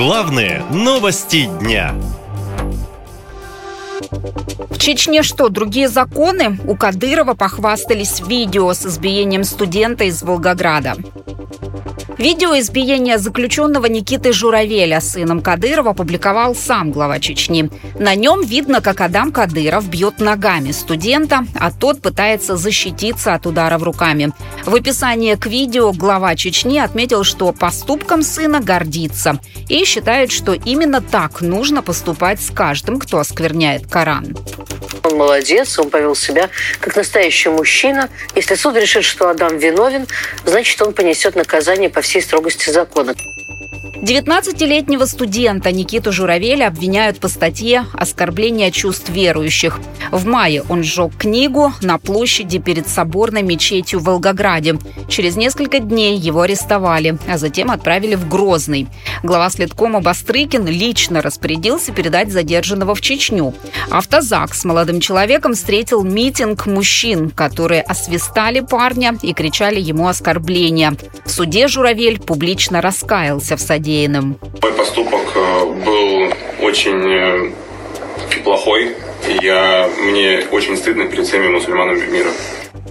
Главные новости дня. В Чечне что, другие законы? У Кадырова похвастались видео с избиением студента из Волгограда. Видео избиения заключенного Никиты Журавеля сыном Кадырова опубликовал сам глава Чечни. На нем видно, как Адам Кадыров бьет ногами студента, а тот пытается защититься от ударов руками. В описании к видео глава Чечни отметил, что поступком сына гордится и считает, что именно так нужно поступать с каждым, кто оскверняет Коран. Он молодец, он повел себя как настоящий мужчина. Если суд решит, что Адам виновен, значит, он понесет наказание по всей строгости закона. 19-летнего студента Никиту Журавеля обвиняют по статье «Оскорбление чувств верующих». В мае он сжег книгу на площади перед соборной мечетью в Волгограде. Через несколько дней его арестовали, а затем отправили в Грозный. Глава следкома Бастрыкин лично распорядился передать задержанного в Чечню. Автозак с молодым человеком встретил митинг мужчин, которые освистали парня и кричали ему оскорбления. В суде Журавель публично раскаялся в содеянным? Мой поступок э, был очень э, плохой. Я, мне очень стыдно перед всеми мусульманами мира.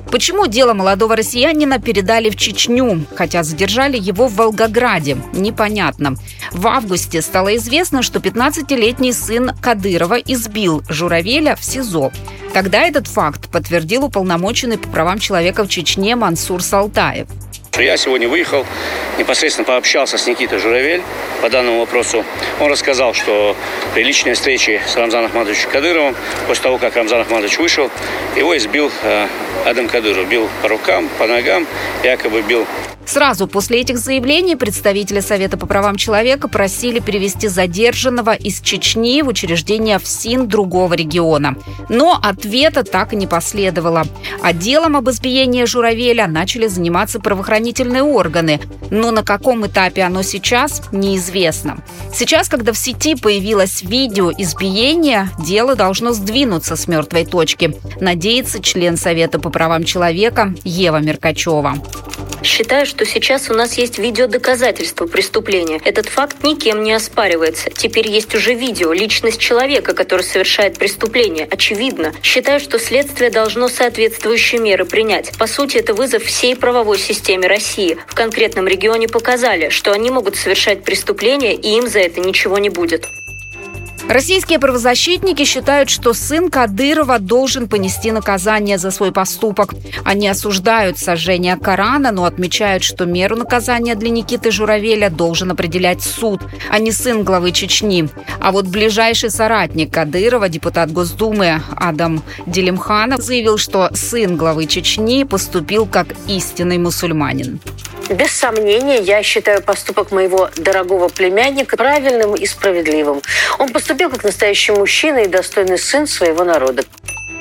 Почему дело молодого россиянина передали в Чечню, хотя задержали его в Волгограде? Непонятно. В августе стало известно, что 15-летний сын Кадырова избил Журавеля в СИЗО. Тогда этот факт подтвердил уполномоченный по правам человека в Чечне Мансур Салтаев. Я сегодня выехал, непосредственно пообщался с Никитой Журавель по данному вопросу. Он рассказал, что при личной встрече с Рамзаном Ахмадовичем Кадыровым, после того, как Рамзан Ахмадович вышел, его избил э, Адам Кадыров. Бил по рукам, по ногам, якобы бил Сразу после этих заявлений представители Совета по правам человека просили перевести задержанного из Чечни в учреждение ФСИН другого региона. Но ответа так и не последовало. А делом об избиении Журавеля начали заниматься правоохранительные органы. Но на каком этапе оно сейчас, неизвестно. Сейчас, когда в сети появилось видео избиения, дело должно сдвинуться с мертвой точки, надеется член Совета по правам человека Ева Меркачева. Считаю, что сейчас у нас есть видеодоказательства преступления. Этот факт никем не оспаривается. Теперь есть уже видео, личность человека, который совершает преступление. Очевидно. Считаю, что следствие должно соответствующие меры принять. По сути, это вызов всей правовой системе России. В конкретном регионе показали, что они могут совершать преступления, и им за это ничего не будет. Российские правозащитники считают, что сын Кадырова должен понести наказание за свой поступок. Они осуждают сожжение Корана, но отмечают, что меру наказания для Никиты Журавеля должен определять суд, а не сын главы Чечни. А вот ближайший соратник Кадырова, депутат Госдумы Адам Делимханов, заявил, что сын главы Чечни поступил как истинный мусульманин. Без сомнения, я считаю поступок моего дорогого племянника правильным и справедливым. Он поступил как настоящий мужчина и достойный сын своего народа.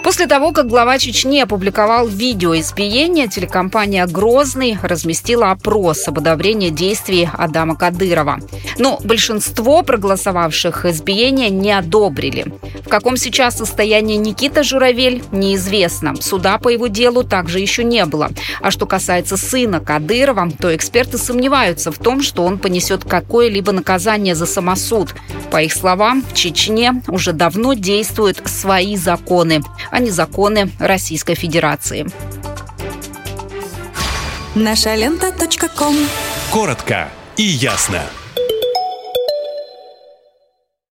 После того, как глава Чечни опубликовал видео избиения, телекомпания «Грозный» разместила опрос об одобрении действий Адама Кадырова. Но большинство проголосовавших избиения не одобрили. В каком сейчас состоянии Никита Журавель, неизвестно. Суда по его делу также еще не было. А что касается сына Кадырова, то эксперты сомневаются в том, что он понесет какое-либо наказание за самосуд. По их словам, в Чечне уже давно действуют свои законы а не законы Российской Федерации. Наша лента. Коротко и ясно.